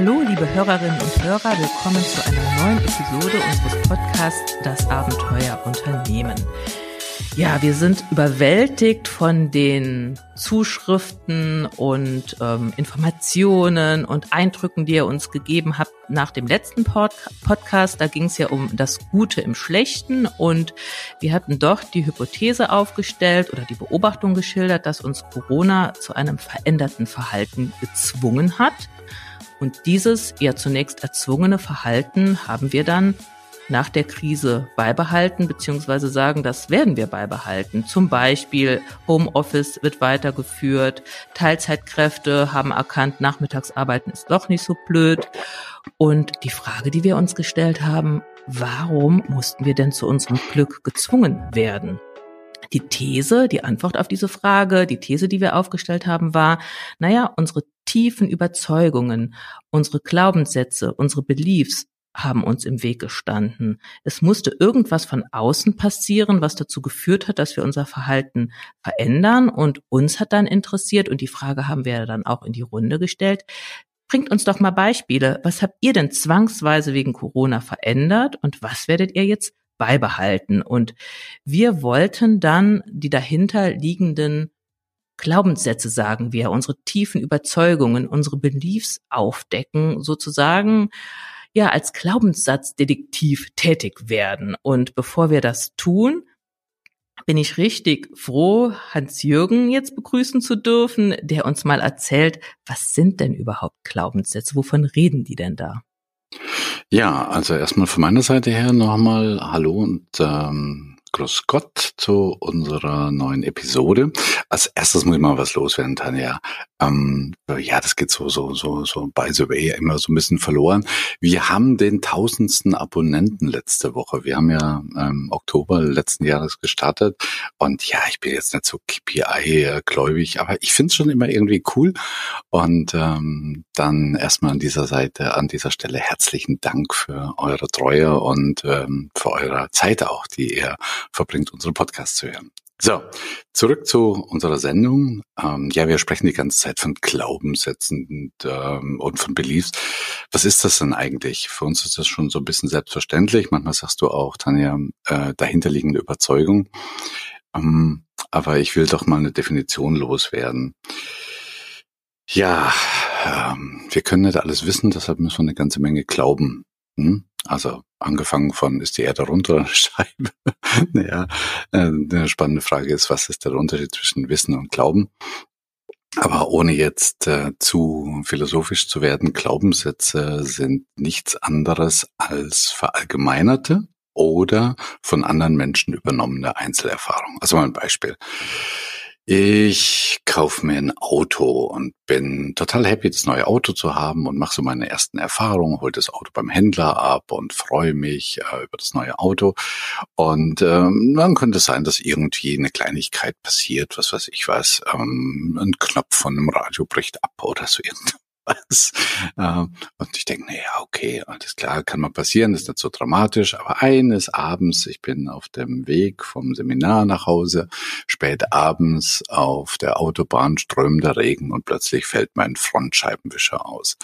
Hallo, liebe Hörerinnen und Hörer, willkommen zu einer neuen Episode unseres Podcasts Das Abenteuer Unternehmen. Ja, wir sind überwältigt von den Zuschriften und ähm, Informationen und Eindrücken, die ihr uns gegeben habt nach dem letzten Pod Podcast. Da ging es ja um das Gute im Schlechten und wir hatten doch die Hypothese aufgestellt oder die Beobachtung geschildert, dass uns Corona zu einem veränderten Verhalten gezwungen hat. Und dieses ja zunächst erzwungene Verhalten haben wir dann nach der Krise beibehalten, beziehungsweise sagen, das werden wir beibehalten. Zum Beispiel Homeoffice wird weitergeführt, Teilzeitkräfte haben erkannt, Nachmittagsarbeiten ist doch nicht so blöd. Und die Frage, die wir uns gestellt haben, warum mussten wir denn zu unserem Glück gezwungen werden? Die These, die Antwort auf diese Frage, die These, die wir aufgestellt haben, war, naja, unsere tiefen Überzeugungen, unsere Glaubenssätze, unsere Beliefs haben uns im Weg gestanden. Es musste irgendwas von außen passieren, was dazu geführt hat, dass wir unser Verhalten verändern. Und uns hat dann interessiert, und die Frage haben wir dann auch in die Runde gestellt, bringt uns doch mal Beispiele. Was habt ihr denn zwangsweise wegen Corona verändert und was werdet ihr jetzt beibehalten? Und wir wollten dann die dahinter liegenden Glaubenssätze, sagen wir, unsere tiefen Überzeugungen, unsere Beliefs aufdecken, sozusagen ja als Glaubenssatzdetektiv tätig werden. Und bevor wir das tun, bin ich richtig froh, Hans-Jürgen jetzt begrüßen zu dürfen, der uns mal erzählt, was sind denn überhaupt Glaubenssätze? Wovon reden die denn da? Ja, also erstmal von meiner Seite her nochmal Hallo und ähm, Grüß Gott zu unserer neuen Episode. Als erstes muss ich mal was loswerden, Tanja. Ähm, ja, das geht so, so, so, so by the way immer so ein bisschen verloren. Wir haben den tausendsten Abonnenten letzte Woche. Wir haben ja ähm, Oktober letzten Jahres gestartet und ja, ich bin jetzt nicht so KPI-gläubig, aber ich finde es schon immer irgendwie cool. Und ähm, dann erstmal an dieser Seite, an dieser Stelle herzlichen Dank für eure Treue und ähm, für eure Zeit auch, die ihr verbringt, unseren Podcast zu hören. So, zurück zu unserer Sendung. Ähm, ja, wir sprechen die ganze Zeit von Glaubenssätzen und, ähm, und von Beliefs. Was ist das denn eigentlich? Für uns ist das schon so ein bisschen selbstverständlich. Manchmal sagst du auch, Tanja, äh, dahinterliegende Überzeugung. Ähm, aber ich will doch mal eine Definition loswerden. Ja, ähm, wir können nicht alles wissen, deshalb müssen wir eine ganze Menge glauben. Hm? Also angefangen von, ist die Erde runter oder Scheibe? naja, äh, eine spannende Frage ist, was ist der Unterschied zwischen Wissen und Glauben? Aber ohne jetzt äh, zu philosophisch zu werden, Glaubenssätze sind nichts anderes als verallgemeinerte oder von anderen Menschen übernommene Einzelerfahrungen. Also mal ein Beispiel. Ich kaufe mir ein Auto und bin total happy, das neue Auto zu haben und mache so meine ersten Erfahrungen, hol das Auto beim Händler ab und freue mich äh, über das neue Auto. Und ähm, dann könnte es sein, dass irgendwie eine Kleinigkeit passiert, was weiß ich was, ähm, ein Knopf von einem Radio bricht ab oder so irgendwas was. Ähm, und ich denke, naja, okay, alles klar, kann mal passieren, ist nicht so dramatisch. Aber eines Abends, ich bin auf dem Weg vom Seminar nach Hause, spät abends auf der Autobahn strömender Regen und plötzlich fällt mein Frontscheibenwischer aus.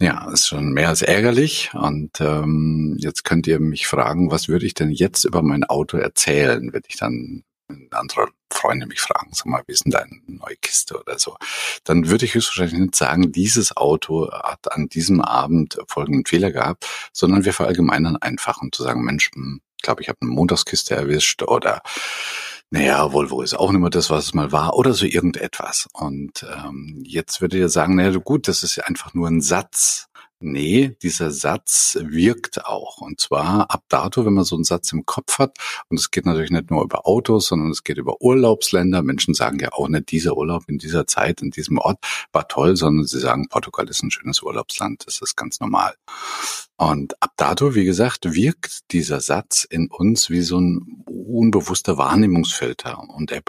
Ja, ist schon mehr als ärgerlich. Und ähm, jetzt könnt ihr mich fragen, was würde ich denn jetzt über mein Auto erzählen, wenn ich dann andere Freunde mich fragen, sag mal, wie ist denn deine neue Kiste oder so, dann würde ich höchstwahrscheinlich nicht sagen, dieses Auto hat an diesem Abend folgenden Fehler gehabt, sondern wir verallgemeinern einfach, um zu sagen, Mensch, hm, ich glaube, ich habe eine Montagskiste erwischt oder naja, Volvo ist auch nicht mehr das, was es mal war, oder so irgendetwas. Und ähm, jetzt würde ihr sagen, naja, gut, das ist ja einfach nur ein Satz. Nee, dieser Satz wirkt auch. Und zwar ab dato, wenn man so einen Satz im Kopf hat, und es geht natürlich nicht nur über Autos, sondern es geht über Urlaubsländer. Menschen sagen ja auch nicht, dieser Urlaub in dieser Zeit, in diesem Ort war toll, sondern sie sagen, Portugal ist ein schönes Urlaubsland. Das ist ganz normal. Und ab dato, wie gesagt, wirkt dieser Satz in uns wie so ein unbewusster Wahrnehmungsfilter und er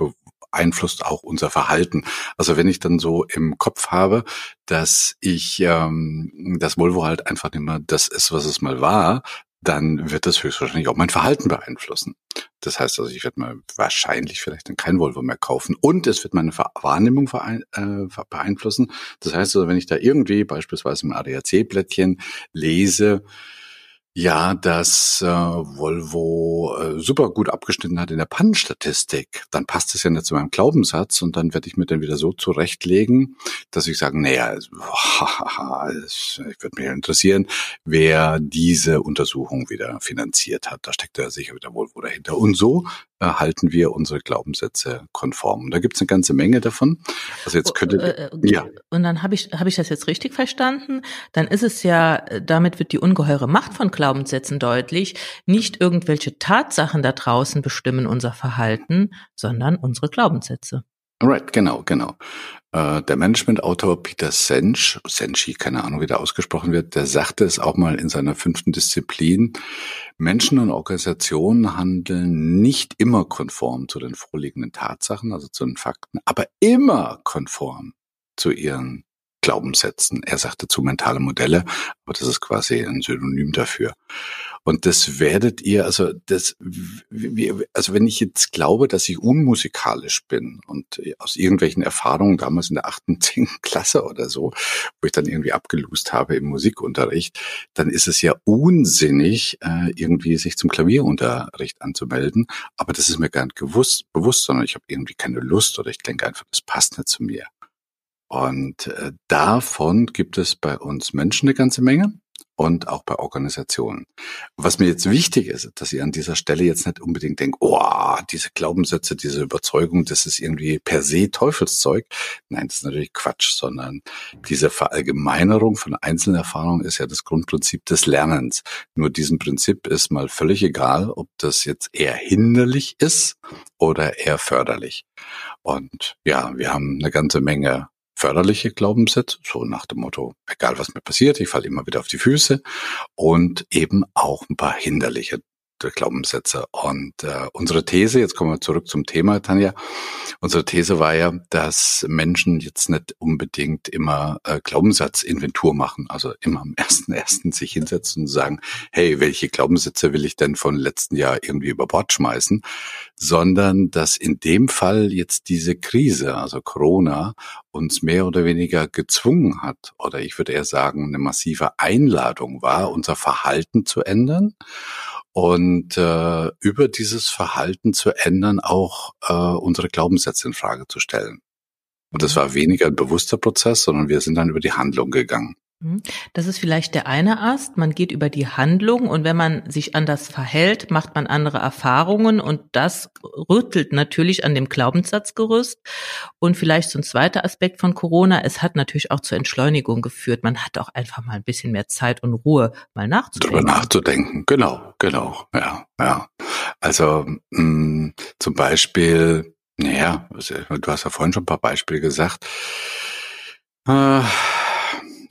beeinflusst auch unser Verhalten. Also wenn ich dann so im Kopf habe, dass ich ähm, das Volvo halt einfach nicht mehr das ist, was es mal war, dann wird das höchstwahrscheinlich auch mein Verhalten beeinflussen. Das heißt also, ich werde mal wahrscheinlich vielleicht dann kein Volvo mehr kaufen und es wird meine Wahrnehmung äh, beeinflussen. Das heißt also, wenn ich da irgendwie beispielsweise im ADAC-Blättchen lese, ja, dass äh, Volvo äh, super gut abgeschnitten hat in der Pannenstatistik, dann passt es ja nicht zu meinem Glaubenssatz und dann werde ich mir dann wieder so zurechtlegen, dass ich sage, naja, ich würde mich interessieren, wer diese Untersuchung wieder finanziert hat. Da steckt ja sicher wieder Volvo dahinter. Und so halten wir unsere Glaubenssätze konform. Und da gibt es eine ganze Menge davon. Also jetzt könnte äh, äh, ja. Und dann habe ich habe ich das jetzt richtig verstanden? Dann ist es ja, äh, damit wird die ungeheure Macht von Glaubenssätzen deutlich. Nicht irgendwelche Tatsachen da draußen bestimmen unser Verhalten, sondern unsere Glaubenssätze. Right, genau, genau. Äh, der Managementautor Peter Sench, Senchi, keine Ahnung, wie der ausgesprochen wird, der sagte es auch mal in seiner fünften Disziplin. Menschen und Organisationen handeln nicht immer konform zu den vorliegenden Tatsachen, also zu den Fakten, aber immer konform zu ihren Glaubenssätzen. Er sagte zu mentale Modelle, aber das ist quasi ein Synonym dafür. Und das werdet ihr, also das, also wenn ich jetzt glaube, dass ich unmusikalisch bin und aus irgendwelchen Erfahrungen damals in der achten, zehnten Klasse oder so, wo ich dann irgendwie abgelust habe im Musikunterricht, dann ist es ja unsinnig, äh, irgendwie sich zum Klavierunterricht anzumelden. Aber das ist mir gar nicht gewusst, bewusst, sondern ich habe irgendwie keine Lust oder ich denke einfach, das passt nicht zu mir. Und äh, davon gibt es bei uns Menschen eine ganze Menge und auch bei Organisationen. Was mir jetzt wichtig ist, dass ihr an dieser Stelle jetzt nicht unbedingt denkt, oh, diese Glaubenssätze, diese Überzeugung, das ist irgendwie per se Teufelszeug. Nein, das ist natürlich Quatsch, sondern diese Verallgemeinerung von einzelnen Erfahrungen ist ja das Grundprinzip des Lernens. Nur diesem Prinzip ist mal völlig egal, ob das jetzt eher hinderlich ist oder eher förderlich. Und ja, wir haben eine ganze Menge förderliche Glaubenssätze, so nach dem Motto, egal was mir passiert, ich falle immer wieder auf die Füße und eben auch ein paar hinderliche Glaubenssätze. Und äh, unsere These, jetzt kommen wir zurück zum Thema, Tanja, unsere These war ja, dass Menschen jetzt nicht unbedingt immer äh, Glaubenssatzinventur machen, also immer am ersten ersten sich hinsetzen und sagen, hey, welche Glaubenssätze will ich denn von letzten Jahr irgendwie über Bord schmeißen, sondern dass in dem Fall jetzt diese Krise, also Corona, uns mehr oder weniger gezwungen hat, oder ich würde eher sagen, eine massive Einladung war, unser Verhalten zu ändern und äh, über dieses Verhalten zu ändern, auch äh, unsere Glaubenssätze in Frage zu stellen. Und das mhm. war weniger ein bewusster Prozess, sondern wir sind dann über die Handlung gegangen. Mhm. Das ist vielleicht der eine Ast. Man geht über die Handlung und wenn man sich anders verhält, macht man andere Erfahrungen und das rüttelt natürlich an dem Glaubenssatzgerüst. Und vielleicht so ein zweiter Aspekt von Corona, es hat natürlich auch zur Entschleunigung geführt. Man hat auch einfach mal ein bisschen mehr Zeit und Ruhe, mal nachzudenken. Darüber nachzudenken, genau, genau, ja, ja. Also mh, mm, zum Beispiel, naja, du hast ja vorhin schon ein paar Beispiele gesagt. Äh,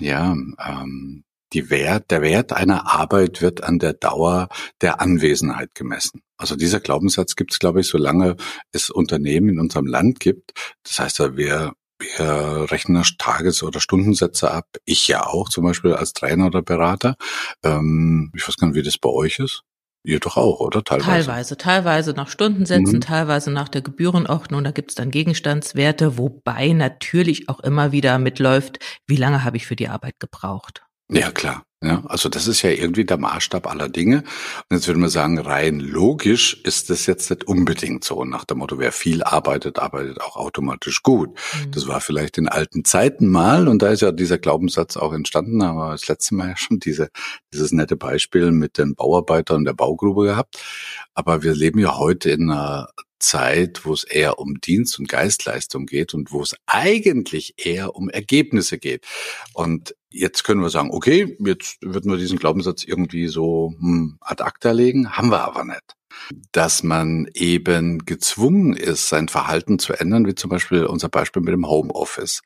ja, ähm, die Wert, der Wert einer Arbeit wird an der Dauer der Anwesenheit gemessen. Also dieser Glaubenssatz gibt es, glaube ich, solange es Unternehmen in unserem Land gibt. Das heißt, wir, wir rechnen Tages- oder Stundensätze ab. Ich ja auch, zum Beispiel als Trainer oder Berater. Ähm, ich weiß gar nicht, wie das bei euch ist. Ihr doch auch, oder? Teilweise. Teilweise, teilweise nach Stundensätzen, mhm. teilweise nach der Gebührenordnung. Da gibt's dann Gegenstandswerte, wobei natürlich auch immer wieder mitläuft, wie lange habe ich für die Arbeit gebraucht. Ja, klar. Ja, also das ist ja irgendwie der Maßstab aller Dinge. Und jetzt würde man sagen, rein logisch ist das jetzt nicht unbedingt so. Nach dem Motto, wer viel arbeitet, arbeitet auch automatisch gut. Mhm. Das war vielleicht in alten Zeiten mal und da ist ja dieser Glaubenssatz auch entstanden, aber das letzte Mal ja schon diese, dieses nette Beispiel mit den Bauarbeitern der Baugrube gehabt. Aber wir leben ja heute in einer Zeit, wo es eher um Dienst- und Geistleistung geht und wo es eigentlich eher um Ergebnisse geht. Und jetzt können wir sagen, okay, jetzt würden wir diesen Glaubenssatz irgendwie so hm, ad acta legen, haben wir aber nicht dass man eben gezwungen ist, sein Verhalten zu ändern, wie zum Beispiel unser Beispiel mit dem Homeoffice.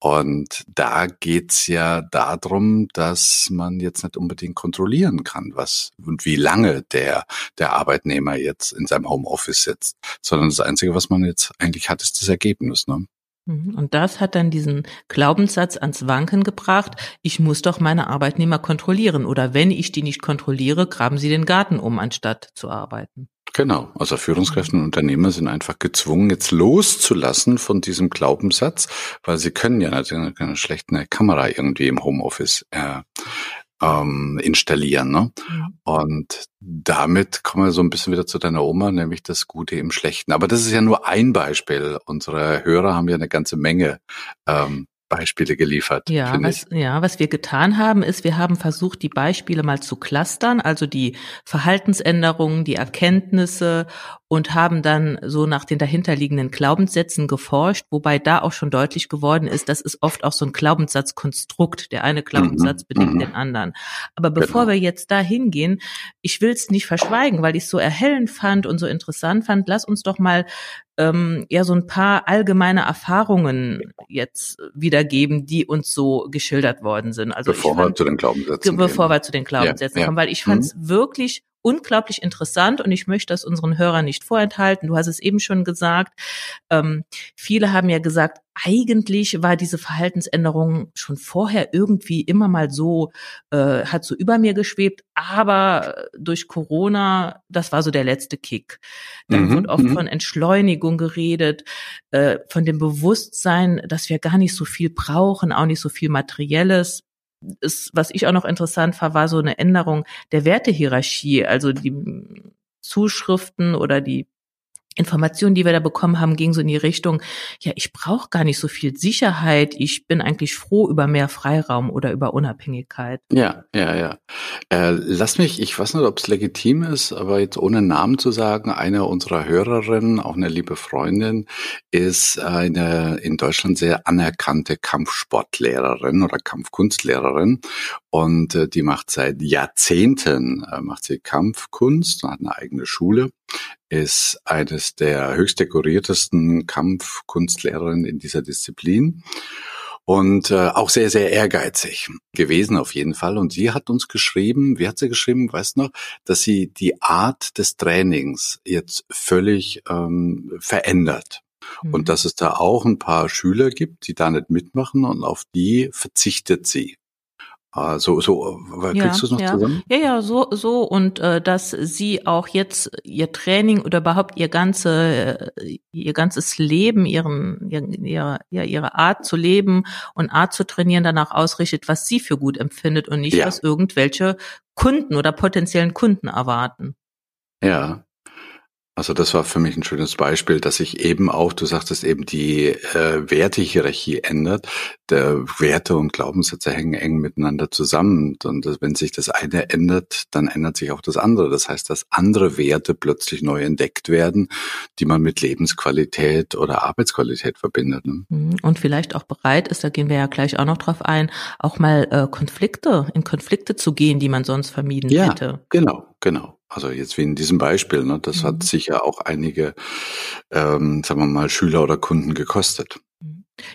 Und da geht's ja darum, dass man jetzt nicht unbedingt kontrollieren kann, was und wie lange der, der Arbeitnehmer jetzt in seinem Homeoffice sitzt, sondern das Einzige, was man jetzt eigentlich hat, ist das Ergebnis. Ne? Mhm. Und das hat dann diesen Glaubenssatz ans Wanken gebracht, ich muss doch meine Arbeitnehmer kontrollieren oder wenn ich die nicht kontrolliere, graben sie den Garten um, anstatt zu arbeiten. Genau, also Führungskräfte und Unternehmer sind einfach gezwungen, jetzt loszulassen von diesem Glaubenssatz, weil sie können ja natürlich keine schlechte Kamera irgendwie im Homeoffice äh, ähm, installieren. Ne? Mhm. Und damit kommen wir so ein bisschen wieder zu deiner Oma, nämlich das Gute im Schlechten. Aber das ist ja nur ein Beispiel. Unsere Hörer haben ja eine ganze Menge ähm, Beispiele geliefert. Ja was, ja, was wir getan haben, ist, wir haben versucht, die Beispiele mal zu clustern, also die Verhaltensänderungen, die Erkenntnisse und haben dann so nach den dahinterliegenden Glaubenssätzen geforscht, wobei da auch schon deutlich geworden ist, das ist oft auch so ein Glaubenssatzkonstrukt. Der eine Glaubenssatz mhm. bedingt mhm. den anderen. Aber bevor genau. wir jetzt da hingehen, ich will es nicht verschweigen, weil ich es so erhellend fand und so interessant fand, lass uns doch mal ähm, ja so ein paar allgemeine Erfahrungen jetzt wiedergeben, die uns so geschildert worden sind. Also bevor fand, wir zu den Glaubenssätzen bevor gehen. wir zu den Glaubenssätzen ja, kommen, weil ich fand es mhm. wirklich unglaublich interessant und ich möchte das unseren Hörern nicht vorenthalten. Du hast es eben schon gesagt. Ähm, viele haben ja gesagt, eigentlich war diese Verhaltensänderung schon vorher irgendwie immer mal so, äh, hat so über mir geschwebt, aber durch Corona, das war so der letzte Kick. Dann mhm, wird oft mhm. von Entschleunigung geredet, äh, von dem Bewusstsein, dass wir gar nicht so viel brauchen, auch nicht so viel Materielles ist, was ich auch noch interessant fand, war so eine Änderung der Wertehierarchie. Also die Zuschriften oder die Informationen, die wir da bekommen haben, ging so in die Richtung, ja, ich brauche gar nicht so viel Sicherheit, ich bin eigentlich froh über mehr Freiraum oder über Unabhängigkeit. Ja, ja, ja. Äh, lass mich, ich weiß nicht, ob es legitim ist, aber jetzt ohne Namen zu sagen, eine unserer Hörerinnen, auch eine liebe Freundin, ist eine in Deutschland sehr anerkannte Kampfsportlehrerin oder Kampfkunstlehrerin und äh, die macht seit Jahrzehnten, äh, macht sie Kampfkunst, hat eine eigene Schule ist eines der höchst dekoriertesten Kampfkunstlehrerinnen in dieser Disziplin und äh, auch sehr, sehr ehrgeizig gewesen auf jeden Fall. Und sie hat uns geschrieben, wie hat sie geschrieben, weißt du noch, dass sie die Art des Trainings jetzt völlig ähm, verändert. Mhm. Und dass es da auch ein paar Schüler gibt, die da nicht mitmachen und auf die verzichtet sie. Ah, so, so, kriegst ja, du es noch ja. zusammen? Ja, ja, so, so und äh, dass sie auch jetzt ihr Training oder überhaupt ihr ganze, äh, ihr ganzes Leben, ihren, ihre, ja, ihre Art zu leben und Art zu trainieren danach ausrichtet, was sie für gut empfindet und nicht, ja. was irgendwelche Kunden oder potenziellen Kunden erwarten. Ja, also das war für mich ein schönes Beispiel, dass sich eben auch, du sagtest eben, die äh, Wertehierarchie ändert. Der Werte und Glaubenssätze hängen eng miteinander zusammen. Und wenn sich das eine ändert, dann ändert sich auch das andere. Das heißt, dass andere Werte plötzlich neu entdeckt werden, die man mit Lebensqualität oder Arbeitsqualität verbindet. Ne? Mhm. Und vielleicht auch bereit ist, da gehen wir ja gleich auch noch drauf ein, auch mal äh, Konflikte, in Konflikte zu gehen, die man sonst vermieden ja, hätte. Genau, genau. Also jetzt wie in diesem Beispiel, ne, das mhm. hat sicher auch einige, ähm, sagen wir mal, Schüler oder Kunden gekostet.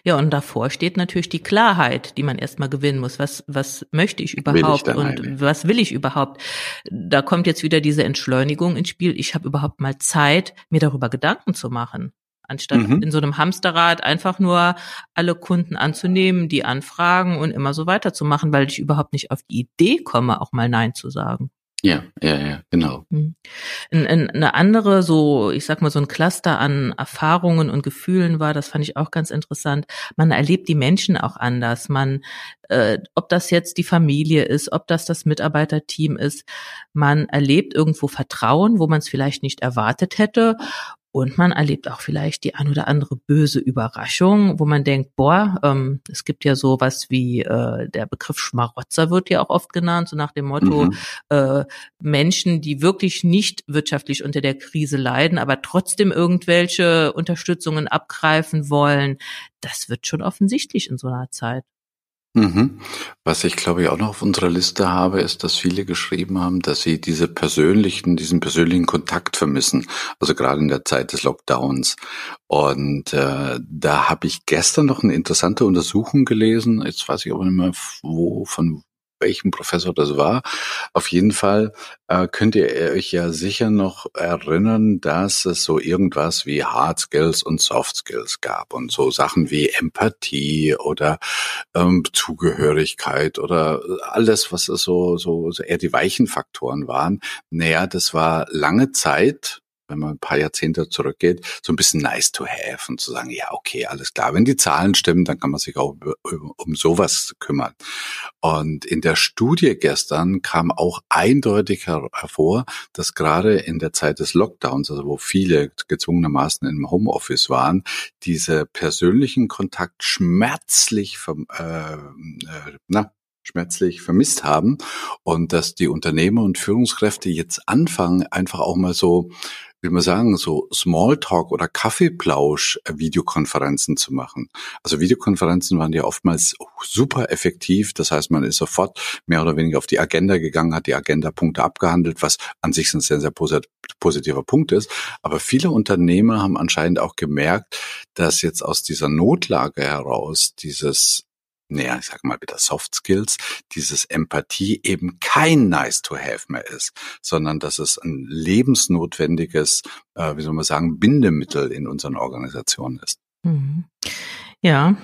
Ja, und davor steht natürlich die Klarheit, die man erstmal gewinnen muss. Was, was möchte ich überhaupt ich und eine? was will ich überhaupt? Da kommt jetzt wieder diese Entschleunigung ins Spiel. Ich habe überhaupt mal Zeit, mir darüber Gedanken zu machen. Anstatt mhm. in so einem Hamsterrad einfach nur alle Kunden anzunehmen, die anfragen und immer so weiterzumachen, weil ich überhaupt nicht auf die Idee komme, auch mal Nein zu sagen. Ja, ja, ja, genau. Hm. Eine andere, so, ich sag mal, so ein Cluster an Erfahrungen und Gefühlen war, das fand ich auch ganz interessant. Man erlebt die Menschen auch anders. Man, äh, ob das jetzt die Familie ist, ob das das Mitarbeiterteam ist, man erlebt irgendwo Vertrauen, wo man es vielleicht nicht erwartet hätte und man erlebt auch vielleicht die ein oder andere böse Überraschung, wo man denkt, boah, ähm, es gibt ja sowas wie äh, der Begriff Schmarotzer wird ja auch oft genannt, so nach dem Motto, mhm. äh, Menschen, die wirklich nicht wirtschaftlich unter der Krise leiden, aber trotzdem irgendwelche Unterstützungen abgreifen wollen. Das wird schon offensichtlich in so einer Zeit. Mhm. Was ich glaube ich auch noch auf unserer Liste habe, ist, dass viele geschrieben haben, dass sie diese persönlichen, diesen persönlichen Kontakt vermissen. Also gerade in der Zeit des Lockdowns. Und äh, da habe ich gestern noch eine interessante Untersuchung gelesen. Jetzt weiß ich aber nicht mehr, wo, von welchem Professor das war. Auf jeden Fall äh, könnt ihr euch ja sicher noch erinnern, dass es so irgendwas wie Hard Skills und Soft Skills gab und so Sachen wie Empathie oder ähm, Zugehörigkeit oder alles, was so, so, so eher die weichen Faktoren waren. Naja, das war lange Zeit wenn man ein paar Jahrzehnte zurückgeht, so ein bisschen nice to have und zu sagen, ja, okay, alles klar, wenn die Zahlen stimmen, dann kann man sich auch um sowas kümmern. Und in der Studie gestern kam auch eindeutig hervor, dass gerade in der Zeit des Lockdowns, also wo viele gezwungenermaßen im Homeoffice waren, diese persönlichen Kontakt schmerzlich äh, äh, na, schmerzlich vermisst haben und dass die Unternehmer und Führungskräfte jetzt anfangen, einfach auch mal so wie man sagen, so Smalltalk oder Kaffeeplausch äh, Videokonferenzen zu machen. Also Videokonferenzen waren ja oftmals super effektiv. Das heißt, man ist sofort mehr oder weniger auf die Agenda gegangen, hat die Agenda-Punkte abgehandelt, was an sich ein sehr, sehr positiver Punkt ist. Aber viele Unternehmer haben anscheinend auch gemerkt, dass jetzt aus dieser Notlage heraus dieses naja, ich sag mal wieder Soft Skills, dieses Empathie eben kein nice to have mehr ist, sondern dass es ein lebensnotwendiges, äh, wie soll man sagen, Bindemittel in unseren Organisationen ist. Mhm. Ja.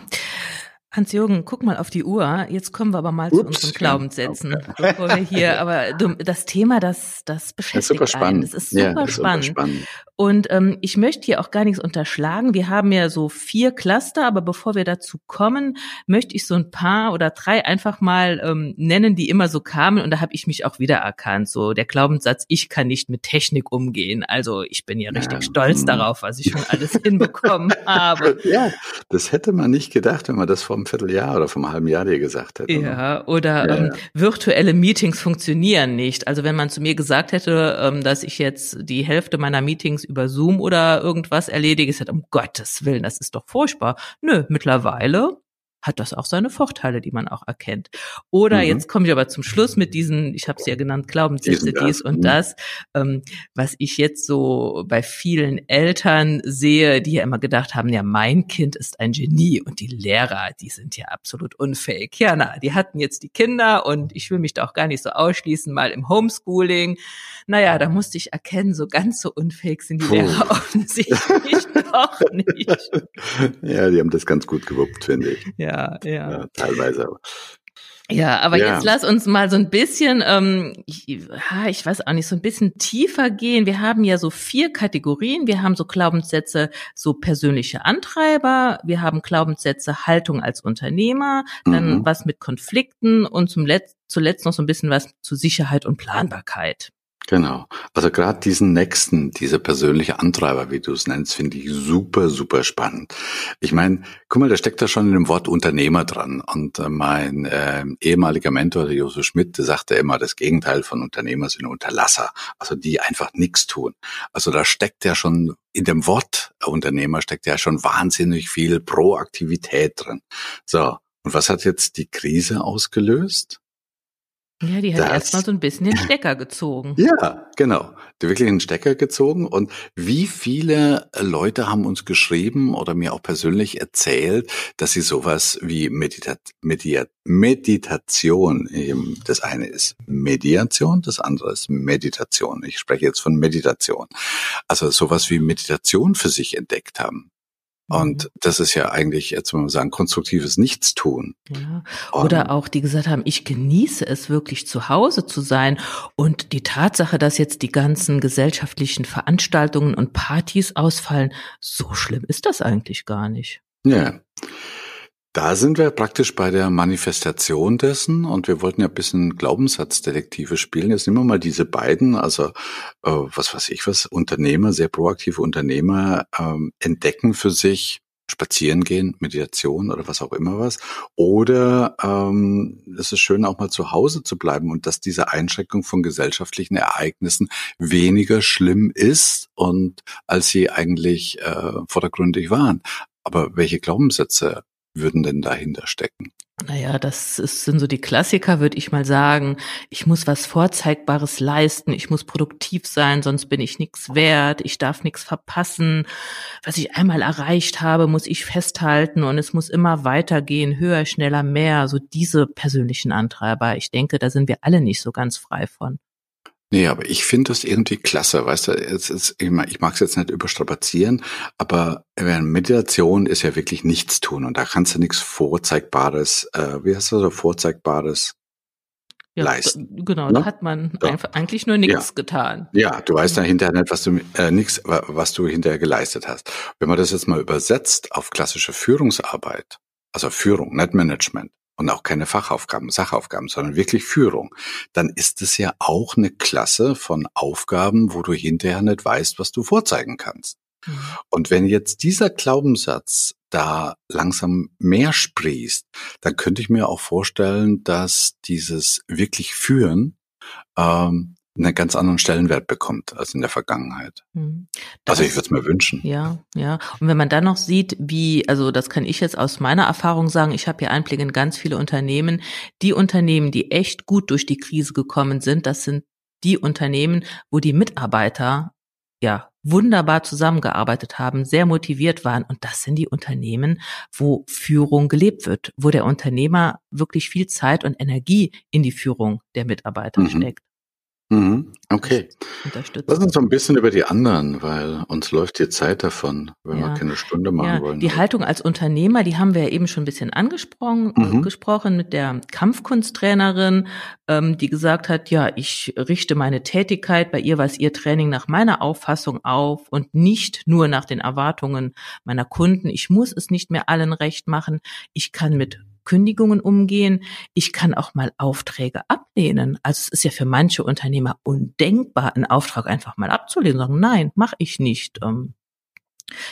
Hans-Jürgen, guck mal auf die Uhr. Jetzt kommen wir aber mal Ups, zu unseren Glaubenssätzen, okay. bevor wir hier. Aber das Thema, das das beschäftigt das ist super einen. Das ist super, ja, das spannend. Super spannend. Und ähm, ich möchte hier auch gar nichts unterschlagen. Wir haben ja so vier Cluster, aber bevor wir dazu kommen, möchte ich so ein paar oder drei einfach mal ähm, nennen, die immer so kamen. Und da habe ich mich auch wieder erkannt. So der Glaubenssatz: Ich kann nicht mit Technik umgehen. Also ich bin ja richtig ja. stolz mhm. darauf, was ich schon alles hinbekommen habe. Ja, das hätte man nicht gedacht, wenn man das vor einem Vierteljahr oder vom halben Jahr dir gesagt hätte. Ja, oder ja, ähm, virtuelle Meetings funktionieren nicht. Also wenn man zu mir gesagt hätte, ähm, dass ich jetzt die Hälfte meiner Meetings über Zoom oder irgendwas erledige, ich hätte, um Gottes Willen, das ist doch furchtbar. Nö, mittlerweile hat das auch seine Vorteile, die man auch erkennt. Oder mhm. jetzt komme ich aber zum Schluss mit diesen, ich habe es ja genannt, Glaubenssätze, dies und das, ähm, was ich jetzt so bei vielen Eltern sehe, die ja immer gedacht haben, ja, mein Kind ist ein Genie und die Lehrer, die sind ja absolut unfähig. Ja, na, die hatten jetzt die Kinder und ich will mich da auch gar nicht so ausschließen, mal im Homeschooling. Naja, da musste ich erkennen, so ganz so unfähig sind die Puh. Lehrer offensichtlich noch nicht. Ja, die haben das ganz gut gewuppt, finde ich. Ja ja, ja. ja teilweise. Ja, aber ja. jetzt lass uns mal so ein bisschen, ähm, ich, ich weiß auch nicht, so ein bisschen tiefer gehen. Wir haben ja so vier Kategorien. Wir haben so Glaubenssätze, so persönliche Antreiber. Wir haben Glaubenssätze, Haltung als Unternehmer. Dann mhm. was mit Konflikten und zum Letz zuletzt noch so ein bisschen was zu Sicherheit und Planbarkeit. Genau. Also gerade diesen nächsten, dieser persönliche Antreiber, wie du es nennst, finde ich super, super spannend. Ich meine, guck mal, da steckt da schon in dem Wort Unternehmer dran. Und äh, mein äh, ehemaliger Mentor, der Josef Schmidt, der sagte immer, das Gegenteil von Unternehmer sind Unterlasser, also die einfach nichts tun. Also da steckt ja schon in dem Wort Unternehmer steckt ja schon wahnsinnig viel Proaktivität drin. So. Und was hat jetzt die Krise ausgelöst? Ja, die hat erstmal so ein bisschen den Stecker gezogen. Ja, genau. Die wirklich den Stecker gezogen. Und wie viele Leute haben uns geschrieben oder mir auch persönlich erzählt, dass sie sowas wie Medita Medita Meditation, das eine ist Mediation, das andere ist Meditation. Ich spreche jetzt von Meditation. Also sowas wie Meditation für sich entdeckt haben. Und mhm. das ist ja eigentlich, jetzt man sagen, konstruktives Nichtstun. Ja. Oder um, auch, die gesagt haben, ich genieße es wirklich zu Hause zu sein. Und die Tatsache, dass jetzt die ganzen gesellschaftlichen Veranstaltungen und Partys ausfallen, so schlimm ist das eigentlich gar nicht. Ja. Da sind wir praktisch bei der Manifestation dessen und wir wollten ja ein bisschen Glaubenssatzdetektive spielen. Jetzt nehmen wir mal diese beiden, also äh, was weiß ich was, Unternehmer, sehr proaktive Unternehmer ähm, entdecken für sich spazieren gehen, Meditation oder was auch immer was. Oder ähm, es ist schön, auch mal zu Hause zu bleiben und dass diese Einschränkung von gesellschaftlichen Ereignissen weniger schlimm ist und als sie eigentlich äh, vordergründig waren. Aber welche Glaubenssätze würden denn dahinter stecken? Naja, das ist, sind so die Klassiker, würde ich mal sagen. Ich muss was Vorzeigbares leisten, ich muss produktiv sein, sonst bin ich nichts wert, ich darf nichts verpassen. Was ich einmal erreicht habe, muss ich festhalten und es muss immer weitergehen, höher, schneller, mehr. So diese persönlichen Antreiber. Ich denke, da sind wir alle nicht so ganz frei von. Nee, aber ich finde das irgendwie klasse, weißt du, es ist, ich mag es jetzt nicht überstrapazieren, aber Meditation ist ja wirklich nichts tun und da kannst du nichts Vorzeigbares, äh, wie heißt das so, Vorzeigbares ja, leisten. Genau, ne? da hat man ja. einfach eigentlich nur nichts ja. getan. Ja, du weißt ja hinterher nicht, was du äh, nichts, was du hinterher geleistet hast. Wenn man das jetzt mal übersetzt auf klassische Führungsarbeit, also Führung, nicht Management, und auch keine Fachaufgaben, Sachaufgaben, sondern wirklich Führung, dann ist es ja auch eine Klasse von Aufgaben, wo du hinterher nicht weißt, was du vorzeigen kannst. Mhm. Und wenn jetzt dieser Glaubenssatz da langsam mehr sprießt, dann könnte ich mir auch vorstellen, dass dieses wirklich Führen ähm, einen ganz anderen Stellenwert bekommt als in der Vergangenheit. Mhm. also ich würde es mir wünschen. Ja, ja. Und wenn man dann noch sieht, wie, also das kann ich jetzt aus meiner Erfahrung sagen, ich habe hier Einblick in ganz viele Unternehmen. Die Unternehmen, die echt gut durch die Krise gekommen sind, das sind die Unternehmen, wo die Mitarbeiter ja wunderbar zusammengearbeitet haben, sehr motiviert waren. Und das sind die Unternehmen, wo Führung gelebt wird, wo der Unternehmer wirklich viel Zeit und Energie in die Führung der Mitarbeiter mhm. steckt. Mhm. Okay. Lass uns so ein bisschen über die anderen, weil uns läuft die Zeit davon, wenn ja. wir keine Stunde machen ja. wollen. Die Haltung als Unternehmer, die haben wir ja eben schon ein bisschen angesprochen, mhm. gesprochen mit der Kampfkunsttrainerin, ähm, die gesagt hat, ja, ich richte meine Tätigkeit, bei ihr war es ihr Training nach meiner Auffassung auf und nicht nur nach den Erwartungen meiner Kunden. Ich muss es nicht mehr allen recht machen. Ich kann mit Kündigungen umgehen. Ich kann auch mal Aufträge ablehnen. Also es ist ja für manche Unternehmer undenkbar, einen Auftrag einfach mal abzulehnen, sagen, nein, mache ich nicht. Ähm,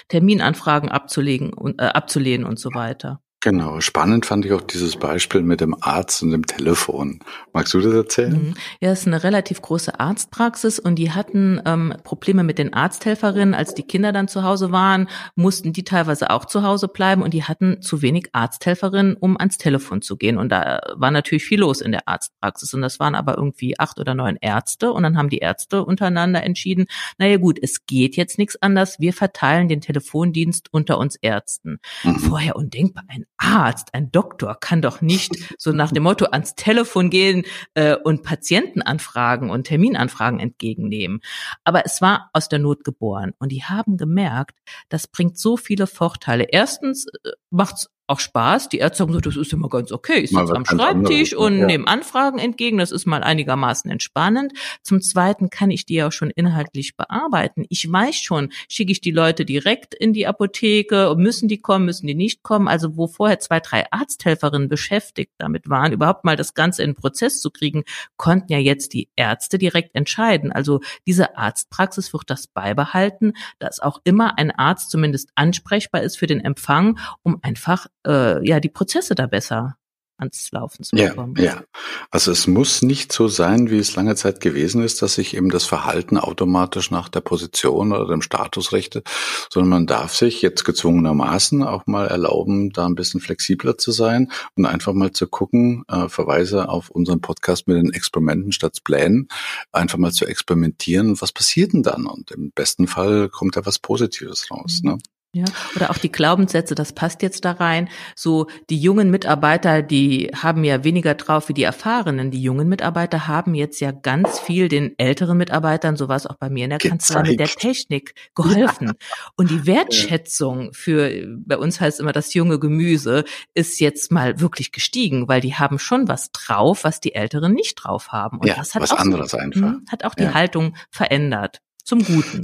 Terminanfragen abzulegen und äh, abzulehnen und so weiter. Genau, spannend fand ich auch dieses Beispiel mit dem Arzt und dem Telefon. Magst du das erzählen? Mhm. Ja, es ist eine relativ große Arztpraxis und die hatten ähm, Probleme mit den Arzthelferinnen. Als die Kinder dann zu Hause waren, mussten die teilweise auch zu Hause bleiben und die hatten zu wenig Arzthelferinnen, um ans Telefon zu gehen. Und da war natürlich viel los in der Arztpraxis. Und das waren aber irgendwie acht oder neun Ärzte. Und dann haben die Ärzte untereinander entschieden, naja gut, es geht jetzt nichts anders. Wir verteilen den Telefondienst unter uns Ärzten. Mhm. Vorher undenkbar. Ein Arzt, ein Doktor kann doch nicht so nach dem Motto ans Telefon gehen äh, und Patientenanfragen und Terminanfragen entgegennehmen. Aber es war aus der Not geboren und die haben gemerkt, das bringt so viele Vorteile. Erstens äh, macht's auch Spaß. Die Ärzte haben gesagt, das ist immer ganz okay. Ich sitze am Schreibtisch und ja. nehme Anfragen entgegen. Das ist mal einigermaßen entspannend. Zum Zweiten kann ich die ja auch schon inhaltlich bearbeiten. Ich weiß schon, schicke ich die Leute direkt in die Apotheke, müssen die kommen, müssen die nicht kommen. Also wo vorher zwei, drei Arzthelferinnen beschäftigt damit waren, überhaupt mal das Ganze in den Prozess zu kriegen, konnten ja jetzt die Ärzte direkt entscheiden. Also diese Arztpraxis wird das beibehalten, dass auch immer ein Arzt zumindest ansprechbar ist für den Empfang, um einfach äh, ja die Prozesse da besser ans Laufen zu bekommen. Ja, ja. Also es muss nicht so sein, wie es lange Zeit gewesen ist, dass sich eben das Verhalten automatisch nach der Position oder dem Status richtet, sondern man darf sich jetzt gezwungenermaßen auch mal erlauben, da ein bisschen flexibler zu sein und einfach mal zu gucken, äh, Verweise auf unseren Podcast mit den Experimenten statt Plänen, einfach mal zu experimentieren, was passiert denn dann? Und im besten Fall kommt da was Positives raus. Mhm. Ne? Ja, oder auch die Glaubenssätze, das passt jetzt da rein. So, die jungen Mitarbeiter, die haben ja weniger drauf wie die erfahrenen. Die jungen Mitarbeiter haben jetzt ja ganz viel den älteren Mitarbeitern, so war es auch bei mir in der Gezeigt. Kanzlei, mit der Technik geholfen. Ja. Und die Wertschätzung für, bei uns heißt immer das junge Gemüse, ist jetzt mal wirklich gestiegen, weil die haben schon was drauf, was die Älteren nicht drauf haben. Und ja, das hat was auch anderes so, einfach. Hm, hat auch die. Haltung verändert. Zum Guten.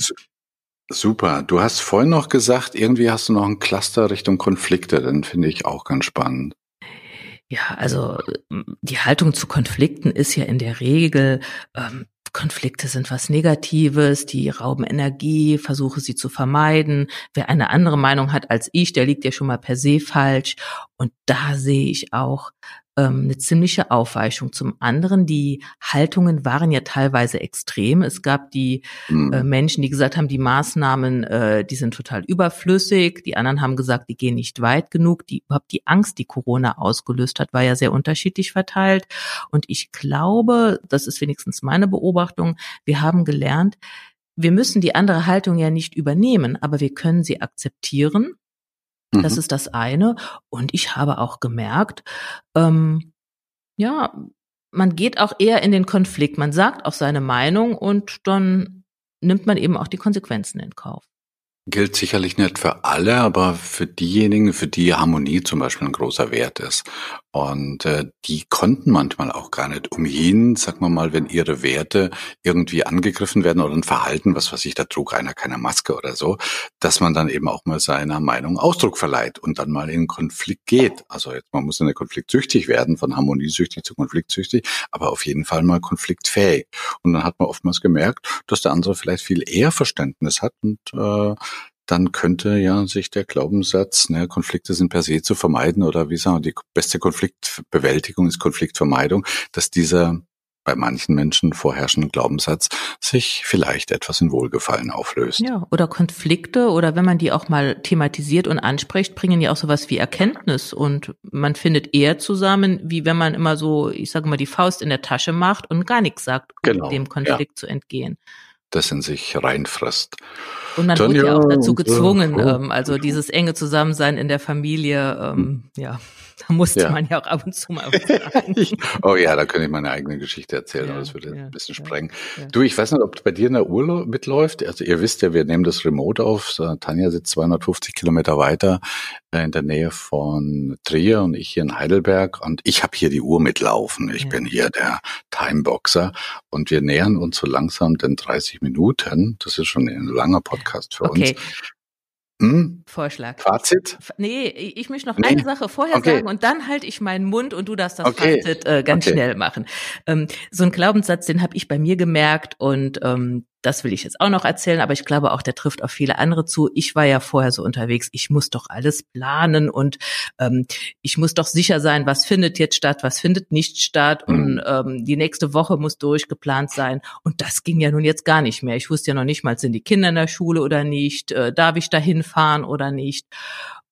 Super. Du hast vorhin noch gesagt, irgendwie hast du noch ein Cluster Richtung Konflikte. Den finde ich auch ganz spannend. Ja, also die Haltung zu Konflikten ist ja in der Regel, ähm, Konflikte sind was Negatives, die rauben Energie, versuche sie zu vermeiden. Wer eine andere Meinung hat als ich, der liegt ja schon mal per se falsch. Und da sehe ich auch eine ziemliche Aufweichung. Zum anderen, die Haltungen waren ja teilweise extrem. Es gab die mhm. äh, Menschen, die gesagt haben, die Maßnahmen, äh, die sind total überflüssig. Die anderen haben gesagt, die gehen nicht weit genug. Die überhaupt die Angst, die Corona ausgelöst hat, war ja sehr unterschiedlich verteilt. Und ich glaube, das ist wenigstens meine Beobachtung, wir haben gelernt, wir müssen die andere Haltung ja nicht übernehmen, aber wir können sie akzeptieren das mhm. ist das eine. Und ich habe auch gemerkt, ähm, ja, man geht auch eher in den Konflikt. Man sagt auch seine Meinung und dann nimmt man eben auch die Konsequenzen in Kauf. Gilt sicherlich nicht für alle, aber für diejenigen, für die Harmonie zum Beispiel ein großer Wert ist. Und äh, die konnten manchmal auch gar nicht umhin, sag mal mal, wenn ihre Werte irgendwie angegriffen werden oder ein Verhalten, was weiß ich, da trug einer keine Maske oder so, dass man dann eben auch mal seiner Meinung Ausdruck verleiht und dann mal in Konflikt geht. Also jetzt, man muss nicht konfliktsüchtig werden, von harmoniesüchtig zu konfliktsüchtig, aber auf jeden Fall mal konfliktfähig. Und dann hat man oftmals gemerkt, dass der andere vielleicht viel eher Verständnis hat und äh, dann könnte ja sich der Glaubenssatz, ne, Konflikte sind per se zu vermeiden oder wie sagen wir, die beste Konfliktbewältigung ist Konfliktvermeidung, dass dieser bei manchen Menschen vorherrschende Glaubenssatz sich vielleicht etwas in Wohlgefallen auflöst. Ja, oder Konflikte oder wenn man die auch mal thematisiert und anspricht, bringen ja auch sowas wie Erkenntnis und man findet eher zusammen, wie wenn man immer so, ich sage mal, die Faust in der Tasche macht und gar nichts sagt, um genau, dem Konflikt ja. zu entgehen. Das in sich reinfrisst. Und man Tanja, wurde ja auch dazu gezwungen, oh, also dieses enge Zusammensein in der Familie, ähm, hm. ja, da musste ja. man ja auch ab und zu mal was sagen. oh ja, da könnte ich meine eigene Geschichte erzählen, aber das würde ein bisschen sprengen. Du, ich weiß nicht, ob bei dir in der Uhr mitläuft. Also ihr wisst ja, wir nehmen das remote auf. Tanja sitzt 250 Kilometer weiter äh, in der Nähe von Trier und ich hier in Heidelberg. Und ich habe hier die Uhr mitlaufen. Ich bin hier der Timeboxer und wir nähern uns so langsam den 30 Minuten. Das ist schon ein langer Podcast für okay. uns. Hm? Vorschlag. Fazit? Nee, ich möchte noch nee. eine Sache vorher okay. sagen und dann halte ich meinen Mund und du darfst das okay. Fazit äh, ganz okay. schnell machen. Ähm, so ein Glaubenssatz, den habe ich bei mir gemerkt und ähm, das will ich jetzt auch noch erzählen, aber ich glaube auch, der trifft auf viele andere zu. Ich war ja vorher so unterwegs, ich muss doch alles planen und ähm, ich muss doch sicher sein, was findet jetzt statt, was findet nicht statt mhm. und ähm, die nächste Woche muss durchgeplant sein. Und das ging ja nun jetzt gar nicht mehr. Ich wusste ja noch nicht mal, sind die Kinder in der Schule oder nicht, äh, darf ich da hinfahren oder nicht.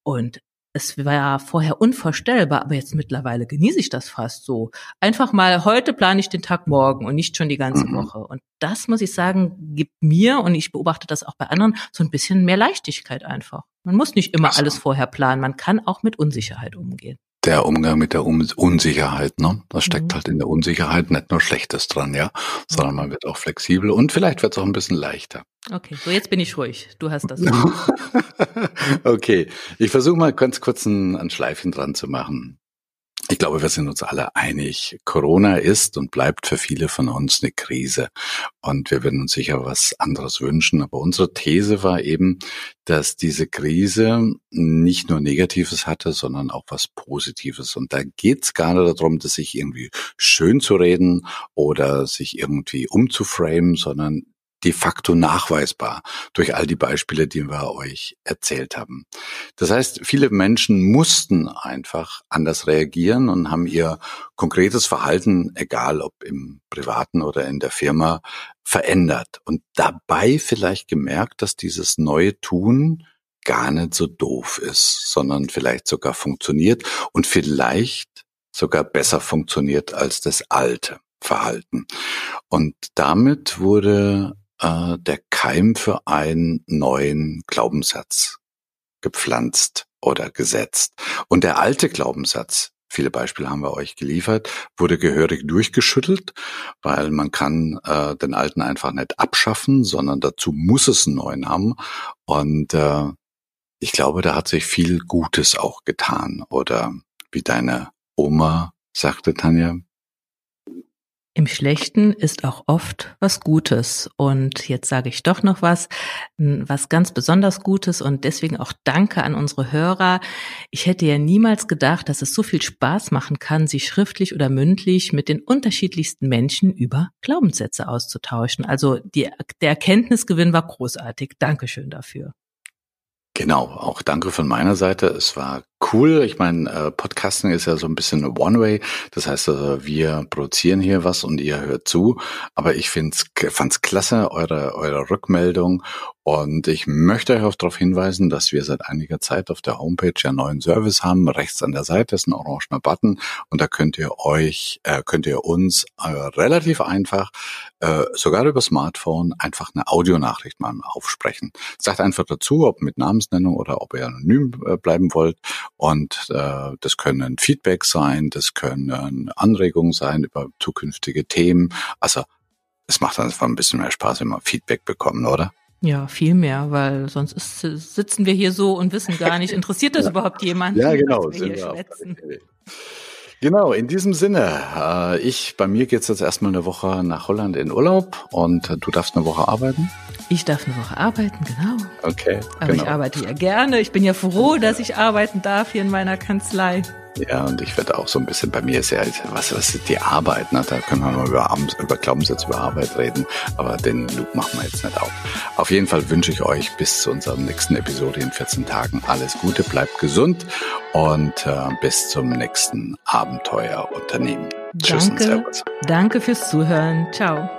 Und es war ja vorher unvorstellbar, aber jetzt mittlerweile genieße ich das fast so. Einfach mal, heute plane ich den Tag morgen und nicht schon die ganze mhm. Woche. Und das, muss ich sagen, gibt mir, und ich beobachte das auch bei anderen, so ein bisschen mehr Leichtigkeit einfach. Man muss nicht immer alles vorher planen, man kann auch mit Unsicherheit umgehen der Umgang mit der Unsicherheit, ne? Das steckt mhm. halt in der Unsicherheit nicht nur Schlechtes dran, ja, sondern man wird auch flexibel und vielleicht wird es auch ein bisschen leichter. Okay, so jetzt bin ich ruhig. Du hast das. okay, ich versuche mal ganz kurz ein, ein Schleifchen dran zu machen. Ich glaube, wir sind uns alle einig. Corona ist und bleibt für viele von uns eine Krise. Und wir würden uns sicher was anderes wünschen. Aber unsere These war eben, dass diese Krise nicht nur Negatives hatte, sondern auch was Positives. Und da geht es gar nicht darum, dass sich irgendwie schön zu reden oder sich irgendwie umzuframen, sondern de facto nachweisbar durch all die Beispiele, die wir euch erzählt haben. Das heißt, viele Menschen mussten einfach anders reagieren und haben ihr konkretes Verhalten, egal ob im privaten oder in der Firma, verändert und dabei vielleicht gemerkt, dass dieses neue Tun gar nicht so doof ist, sondern vielleicht sogar funktioniert und vielleicht sogar besser funktioniert als das alte Verhalten. Und damit wurde äh, der Keim für einen neuen Glaubenssatz gepflanzt oder gesetzt. Und der alte Glaubenssatz, viele Beispiele haben wir euch geliefert, wurde gehörig durchgeschüttelt, weil man kann äh, den alten einfach nicht abschaffen, sondern dazu muss es einen neuen haben. Und äh, ich glaube, da hat sich viel Gutes auch getan. Oder wie deine Oma sagte, Tanja, im Schlechten ist auch oft was Gutes. Und jetzt sage ich doch noch was, was ganz besonders Gutes und deswegen auch Danke an unsere Hörer. Ich hätte ja niemals gedacht, dass es so viel Spaß machen kann, sich schriftlich oder mündlich mit den unterschiedlichsten Menschen über Glaubenssätze auszutauschen. Also die, der Erkenntnisgewinn war großartig. Dankeschön dafür. Genau, auch danke von meiner Seite. Es war cool. Ich meine, äh, Podcasting ist ja so ein bisschen One-Way. Das heißt, also, wir produzieren hier was und ihr hört zu. Aber ich find's, fand's klasse, eure, eure Rückmeldung. Und ich möchte euch auch darauf hinweisen, dass wir seit einiger Zeit auf der Homepage einen neuen Service haben. Rechts an der Seite ist ein orangener Button und da könnt ihr euch, äh, könnt ihr uns äh, relativ einfach, äh, sogar über Smartphone, einfach eine Audionachricht mal aufsprechen. Sagt einfach dazu, ob mit Namensnennung oder ob ihr anonym äh, bleiben wollt. Und äh, das können Feedback sein, das können Anregungen sein über zukünftige Themen. Also es macht einfach ein bisschen mehr Spaß, wenn wir Feedback bekommen, oder? Ja, viel mehr, weil sonst ist, sitzen wir hier so und wissen gar nicht, interessiert das ja. überhaupt jemand? Ja, genau. Wir hier schwätzen. Genau, in diesem Sinne, äh, ich, bei mir geht's jetzt erstmal eine Woche nach Holland in Urlaub und du darfst eine Woche arbeiten. Ich darf eine Woche arbeiten, genau. Okay. Aber genau. ich arbeite ja gerne. Ich bin ja froh, dass ich arbeiten darf hier in meiner Kanzlei. Ja, und ich werde auch so ein bisschen, bei mir ist ja, was, was ist die Arbeit, ne? da können wir mal über, über Glaubenssätze, über Arbeit reden, aber den Loop machen wir jetzt nicht auf. Auf jeden Fall wünsche ich euch bis zu unserer nächsten Episode in 14 Tagen alles Gute, bleibt gesund und äh, bis zum nächsten Abenteuerunternehmen. Tschüss danke, und Servus. Danke fürs Zuhören. Ciao.